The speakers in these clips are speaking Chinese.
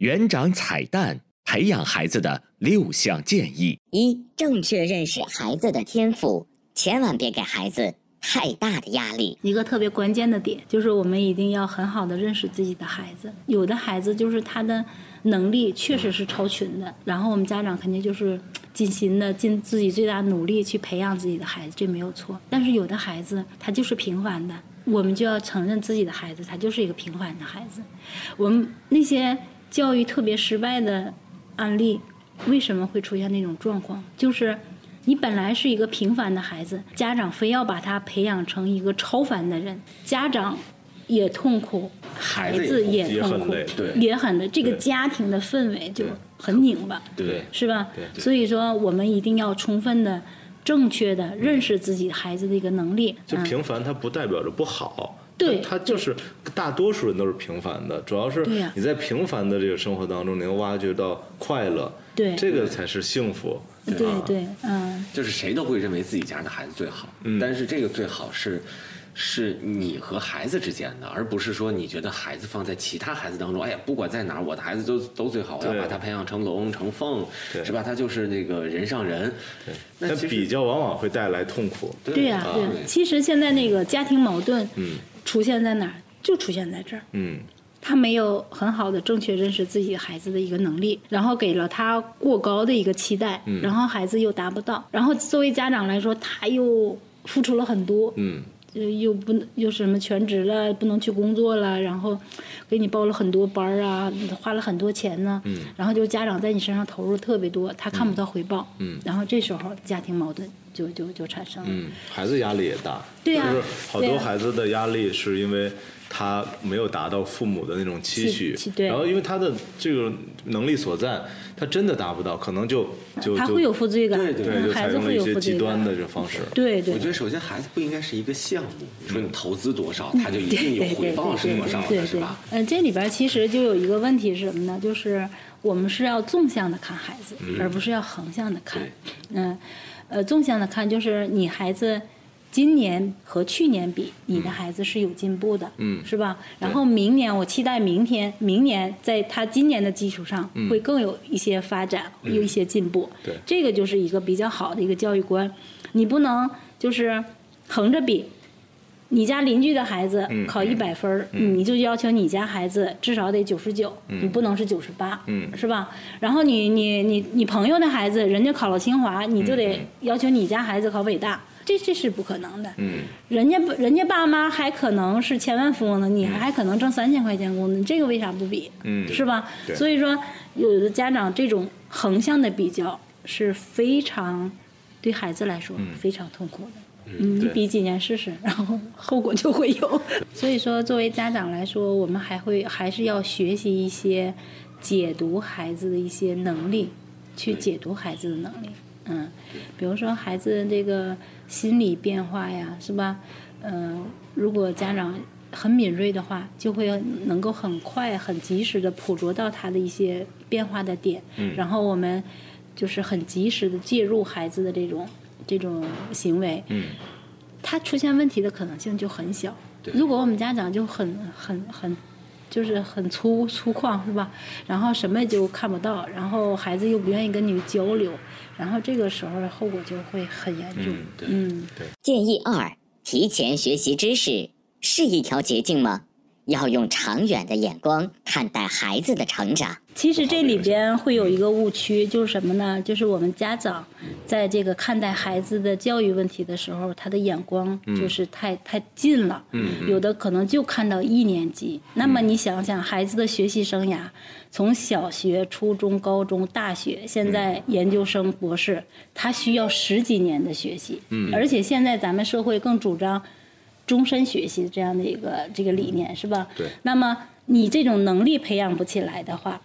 园长彩蛋，培养孩子的六项建议：一、正确认识孩子的天赋，千万别给孩子太大的压力。一个特别关键的点就是，我们一定要很好的认识自己的孩子。有的孩子就是他的能力确实是超群的，然后我们家长肯定就是尽心的尽自己最大努力去培养自己的孩子，这没有错。但是有的孩子他就是平凡的，我们就要承认自己的孩子他就是一个平凡的孩子。我们那些。教育特别失败的案例，为什么会出现那种状况？就是你本来是一个平凡的孩子，家长非要把他培养成一个超凡的人，家长也痛苦，孩子也痛苦，也很累。这个家庭的氛围就很拧巴，对，是吧？所以说，我们一定要充分的、正确的认识自己孩子的一个能力。就平凡，它不代表着不好。对，他就是大多数人都是平凡的，主要是你在平凡的这个生活当中，能挖掘到快乐，对，这个才是幸福。对对，嗯，就是谁都会认为自己家的孩子最好，但是这个最好是是你和孩子之间的，而不是说你觉得孩子放在其他孩子当中，哎呀，不管在哪儿，我的孩子都都最好，我要把他培养成龙成凤，是吧？他就是那个人上人。那比较往往会带来痛苦。对呀，对，其实现在那个家庭矛盾，嗯。出现在哪儿？就出现在这儿。嗯，他没有很好的正确认识自己孩子的一个能力，然后给了他过高的一个期待，然后孩子又达不到，然后作为家长来说，他又付出了很多。嗯。又不能又什么全职了，不能去工作了，然后给你报了很多班儿啊，花了很多钱呢。嗯。然后就家长在你身上投入特别多，他看不到回报。嗯。然后这时候家庭矛盾就就就产生了。嗯，孩子压力也大。对呀。就是好多孩子的压力是因为。他没有达到父母的那种期许，然后因为他的这个能力所在，他真的达不到，可能就就他会有负罪感，对对，就采用了一些极端的这方式。对对，我觉得首先孩子不应该是一个项目，你说你投资多少，他就一定有回报是多少的，是吧？嗯，这里边其实就有一个问题是什么呢？就是我们是要纵向的看孩子，而不是要横向的看。嗯，呃，纵向的看就是你孩子。今年和去年比，你的孩子是有进步的，嗯，是吧？然后明年我期待明天，明年在他今年的基础上会更有一些发展，有一些进步。对，这个就是一个比较好的一个教育观。你不能就是横着比，你家邻居的孩子考一百分你就要求你家孩子至少得九十九，你不能是九十八，是吧？然后你你你你朋友的孩子，人家考了清华，你就得要求你家孩子考北大。这这是不可能的，嗯，人家人家爸妈还可能是千万富翁呢，你还可能挣三千块钱工资，这个为啥不比？嗯，是吧？所以说，有的家长这种横向的比较是非常对孩子来说非常痛苦的。嗯，你比几年试试，然后后果就会有。所以说，作为家长来说，我们还会还是要学习一些解读孩子的一些能力，去解读孩子的能力。嗯，比如说孩子这个心理变化呀，是吧？嗯，如果家长很敏锐的话，就会能够很快、很及时的捕捉到他的一些变化的点。嗯。然后我们就是很及时的介入孩子的这种这种行为。嗯。他出现问题的可能性就很小。如果我们家长就很很很。就是很粗粗犷是吧？然后什么就看不到，然后孩子又不愿意跟你交流，然后这个时候后果就会很严重。嗯，对。建议二：提前学习知识是一条捷径吗？要用长远的眼光看待孩子的成长。其实这里边会有一个误区，就是什么呢？就是我们家长在这个看待孩子的教育问题的时候，他的眼光就是太太近了。有的可能就看到一年级。那么你想想，孩子的学习生涯，从小学、初中、高中、大学，现在研究生、博士，他需要十几年的学习。而且现在咱们社会更主张。终身学习这样的一个这个理念是吧？对。那么你这种能力培养不起来的话，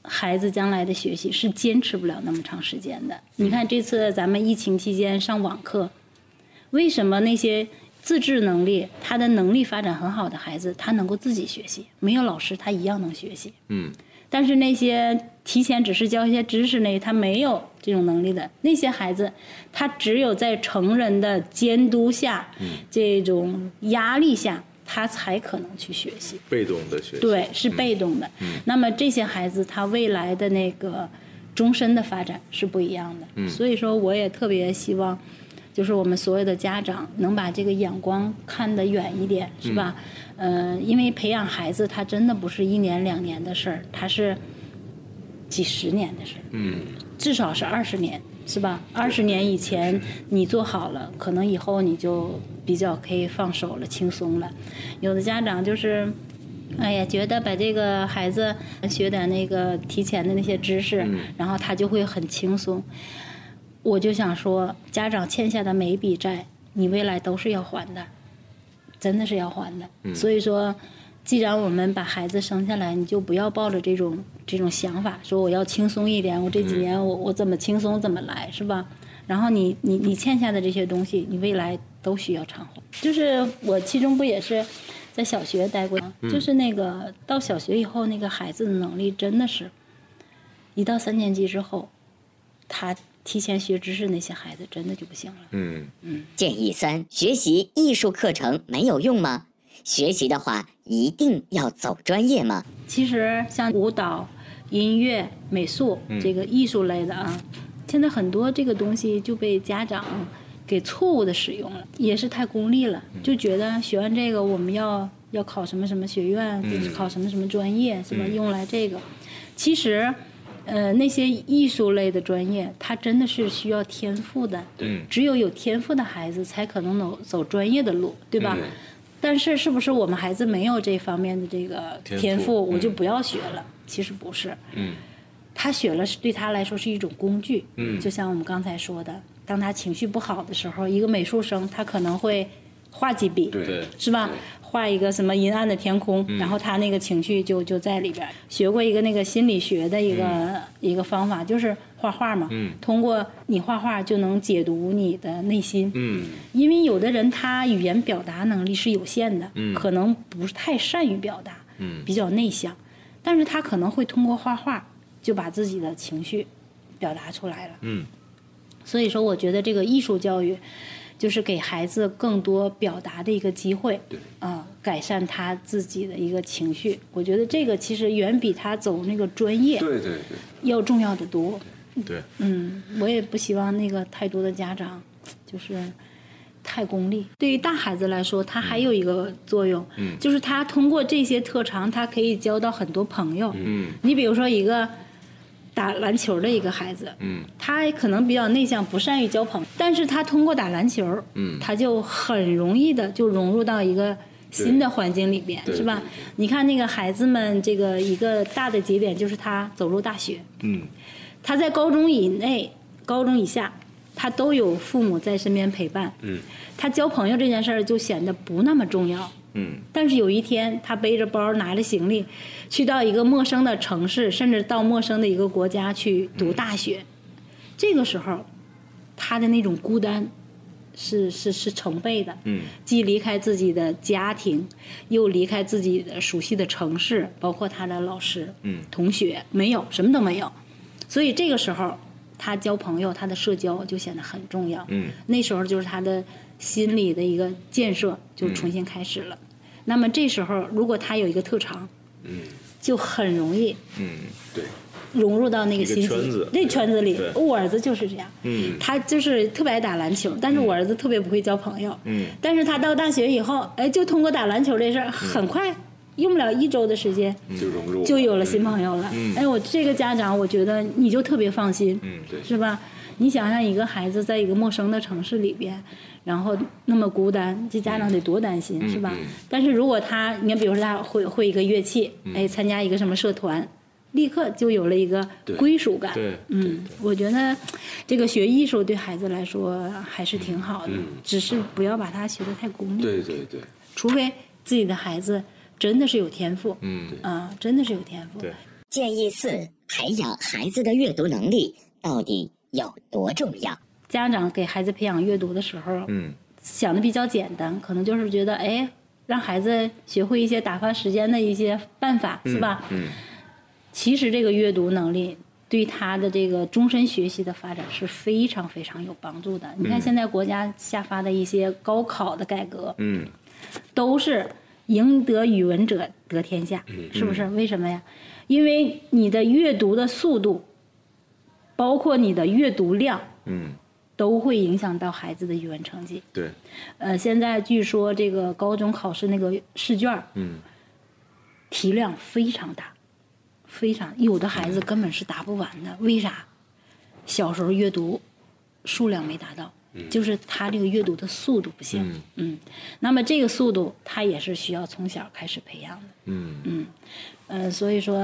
孩子将来的学习是坚持不了那么长时间的。你看这次咱们疫情期间上网课，为什么那些自制能力、他的能力发展很好的孩子，他能够自己学习，没有老师他一样能学习。嗯。但是那些提前只是教一些知识那他没有这种能力的那些孩子，他只有在成人的监督下，这种压力下，他才可能去学习。被动的学习。对，是被动的。那么这些孩子他未来的那个终身的发展是不一样的。所以说，我也特别希望，就是我们所有的家长能把这个眼光看得远一点，是吧？嗯，因为培养孩子，他真的不是一年两年的事儿，他是几十年的事儿。嗯，至少是二十年，是吧？二十年以前你做好了，可能以后你就比较可以放手了，轻松了。有的家长就是，哎呀，觉得把这个孩子学点那个提前的那些知识，然后他就会很轻松。我就想说，家长欠下的每一笔债，你未来都是要还的。真的是要还的，所以说，既然我们把孩子生下来，你就不要抱着这种这种想法，说我要轻松一点，我这几年我我怎么轻松怎么来，是吧？然后你你你欠下的这些东西，你未来都需要偿还。就是我其中不也是在小学待过，就是那个到小学以后，那个孩子的能力真的是，一到三年级之后，他。提前学知识那些孩子真的就不行了。嗯嗯。建议三：学习艺术课程没有用吗？学习的话一定要走专业吗？其实像舞蹈、音乐、美术这个艺术类的啊，现在很多这个东西就被家长给错误的使用了，也是太功利了，就觉得学完这个我们要要考什么什么学院，考什么什么专业，是吧？用来这个，其实。呃，那些艺术类的专业，它真的是需要天赋的。对。只有有天赋的孩子，才可能走走专业的路，对吧？但是，是不是我们孩子没有这方面的这个天赋，我就不要学了？其实不是。嗯。他学了是对他来说是一种工具。嗯。就像我们刚才说的，当他情绪不好的时候，一个美术生他可能会画几笔，对，是吧？画一个什么阴暗的天空，然后他那个情绪就就在里边。学过一个那个心理学的一个一个方法，就是画画嘛。通过你画画就能解读你的内心。因为有的人他语言表达能力是有限的，可能不是太善于表达，比较内向，但是他可能会通过画画就把自己的情绪表达出来了。所以说，我觉得这个艺术教育。就是给孩子更多表达的一个机会，啊，改善他自己的一个情绪。我觉得这个其实远比他走那个专业，对对对，要重要的多。对，嗯，我也不希望那个太多的家长就是太功利。对于大孩子来说，他还有一个作用，就是他通过这些特长，他可以交到很多朋友。嗯，你比如说一个。打篮球的一个孩子，嗯，他可能比较内向，不善于交朋友，但是他通过打篮球，嗯，他就很容易的就融入到一个新的环境里边，是吧？你看那个孩子们，这个一个大的节点就是他走入大学，嗯，他在高中以内、高中以下，他都有父母在身边陪伴，嗯，他交朋友这件事儿就显得不那么重要。嗯，但是有一天，他背着包，拿着行李，去到一个陌生的城市，甚至到陌生的一个国家去读大学，这个时候，他的那种孤单，是是是成倍的。嗯，既离开自己的家庭，又离开自己的熟悉的城市，包括他的老师、嗯，同学，没有什么都没有，所以这个时候，他交朋友，他的社交就显得很重要。嗯，那时候就是他的。心理的一个建设就重新开始了。那么这时候，如果他有一个特长，嗯，就很容易，嗯，对，融入到那个心圈子，那圈子里。我儿子就是这样，嗯，他就是特别爱打篮球，但是我儿子特别不会交朋友，嗯，但是他到大学以后，哎，就通过打篮球这事儿，很快用不了一周的时间就融入，就有了新朋友了。哎，我这个家长，我觉得你就特别放心，嗯，对，是吧？你想想，一个孩子在一个陌生的城市里边。然后那么孤单，这家长得多担心，是吧？但是如果他，你看，比如说他会会一个乐器，哎，参加一个什么社团，立刻就有了一个归属感。对，嗯，我觉得这个学艺术对孩子来说还是挺好的，只是不要把它学得太功利。对对对。除非自己的孩子真的是有天赋，嗯，啊，真的是有天赋。对。建议四：培养孩子的阅读能力到底有多重要？家长给孩子培养阅读的时候，嗯，想的比较简单，可能就是觉得，哎，让孩子学会一些打发时间的一些办法，是吧？嗯，其实这个阅读能力对他的这个终身学习的发展是非常非常有帮助的。你看现在国家下发的一些高考的改革，嗯，都是赢得语文者得天下，是不是？为什么呀？因为你的阅读的速度，包括你的阅读量，嗯。都会影响到孩子的语文成绩。对，呃，现在据说这个高中考试那个试卷嗯，题量非常大，非常有的孩子根本是答不完的。为啥？小时候阅读数量没达到，就是他这个阅读的速度不行。嗯，那么这个速度他也是需要从小开始培养的。嗯嗯，呃，所以说，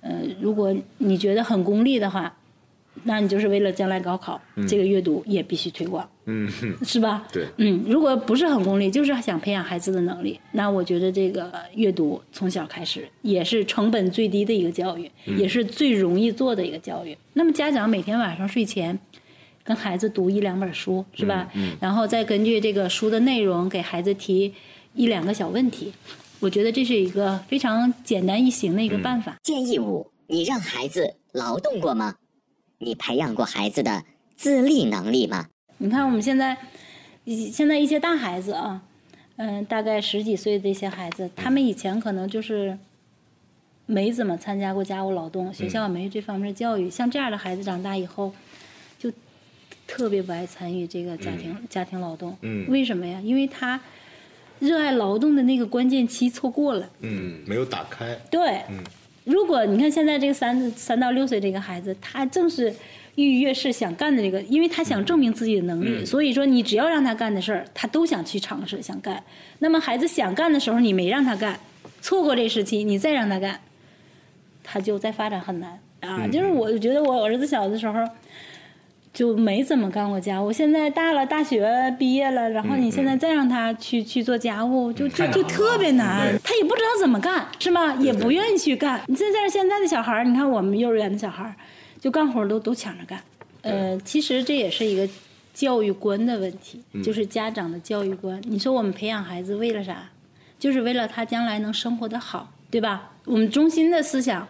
呃，如果你觉得很功利的话。那你就是为了将来高考，这个阅读也必须推广，嗯，是吧？对，嗯，如果不是很功利，就是想培养孩子的能力，那我觉得这个阅读从小开始也是成本最低的一个教育，也是最容易做的一个教育。那么家长每天晚上睡前跟孩子读一两本书，是吧？嗯，然后再根据这个书的内容给孩子提一两个小问题，我觉得这是一个非常简单易行的一个办法。建议五：你让孩子劳动过吗？你培养过孩子的自立能力吗？你看我们现在，现在一些大孩子啊，嗯，大概十几岁的一些孩子，他们以前可能就是没怎么参加过家务劳动，学校没这方面的教育。像这样的孩子长大以后，就特别不爱参与这个家庭家庭劳动。嗯，为什么呀？因为他热爱劳动的那个关键期错过了。嗯，没有打开。对。嗯。如果你看现在这个三三到六岁这个孩子，他正是郁郁越是想干的这个，因为他想证明自己的能力，所以说你只要让他干的事儿，他都想去尝试想干。那么孩子想干的时候，你没让他干，错过这时期，你再让他干，他就再发展很难啊。就是我觉得我儿子小的时候。就没怎么干过家务，现在大了，大学毕业了，然后你现在再让他去去做家务，就就就特别难，他也不知道怎么干，是吗？也不愿意去干。你现在现在的小孩儿，你看我们幼儿园的小孩儿，就干活都都抢着干。呃，其实这也是一个教育观的问题，就是家长的教育观。你说我们培养孩子为了啥？就是为了他将来能生活的好，对吧？我们中心的思想。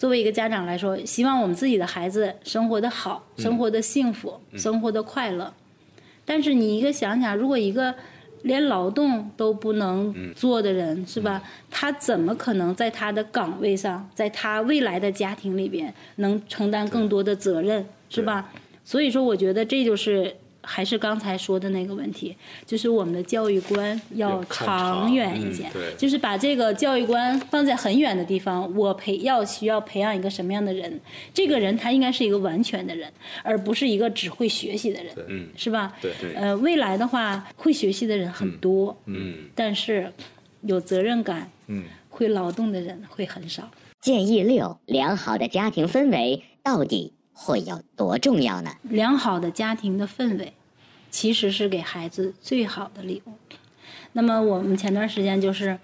作为一个家长来说，希望我们自己的孩子生活的好，生活的幸福，生活的快乐。但是你一个想想，如果一个连劳动都不能做的人，是吧？他怎么可能在他的岗位上，在他未来的家庭里边能承担更多的责任，是吧？所以说，我觉得这就是。还是刚才说的那个问题，就是我们的教育观要长远一些，就是把这个教育观放在很远的地方。我培要需要培养一个什么样的人？这个人他应该是一个完全的人，而不是一个只会学习的人，嗯，是吧？对，呃，未来的话，会学习的人很多，嗯，但是有责任感，嗯，会劳动的人会很少。建议六：良好的家庭氛围到底？会有多重要呢？良好的家庭的氛围，其实是给孩子最好的礼物。那么我们前段时间就是，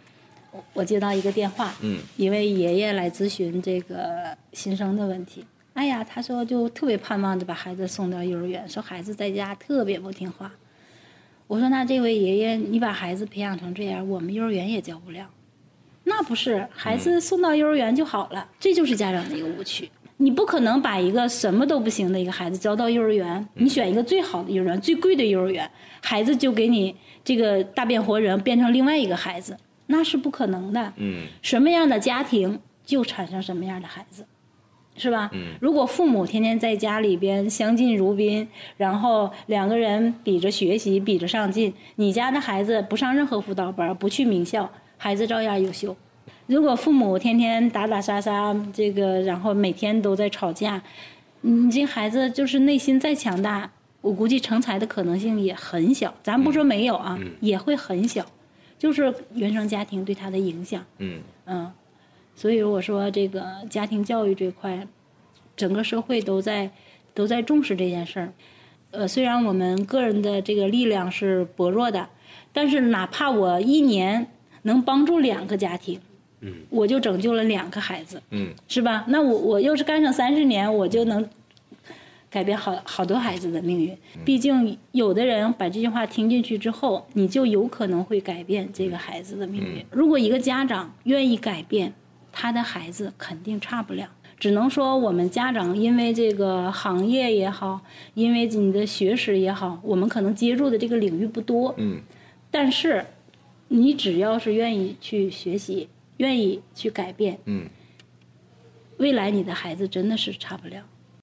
我接到一个电话，嗯，一位爷爷来咨询这个新生的问题。哎呀，他说就特别盼望着把孩子送到幼儿园，说孩子在家特别不听话。我说那这位爷爷，你把孩子培养成这样，我们幼儿园也教不了。那不是，孩子送到幼儿园就好了，这就是家长的一个误区。你不可能把一个什么都不行的一个孩子交到幼儿园，你选一个最好的幼儿园、最贵的幼儿园，孩子就给你这个大变活人变成另外一个孩子，那是不可能的。嗯，什么样的家庭就产生什么样的孩子，是吧？嗯，如果父母天天在家里边相敬如宾，然后两个人比着学习、比着上进，你家的孩子不上任何辅导班，不去名校，孩子照样优秀。如果父母天天打打杀杀，这个然后每天都在吵架，你这孩子就是内心再强大，我估计成才的可能性也很小。咱不说没有啊，也会很小，就是原生家庭对他的影响。嗯嗯，所以我说这个家庭教育这块，整个社会都在都在重视这件事儿。呃，虽然我们个人的这个力量是薄弱的，但是哪怕我一年能帮助两个家庭。嗯，我就拯救了两个孩子，嗯，是吧？那我我要是干上三十年，我就能改变好好多孩子的命运。毕竟有的人把这句话听进去之后，你就有可能会改变这个孩子的命运。如果一个家长愿意改变，他的孩子肯定差不了。只能说我们家长因为这个行业也好，因为你的学识也好，我们可能接触的这个领域不多。嗯。但是，你只要是愿意去学习，愿意去改变，嗯。未来你的孩子真的是差不了。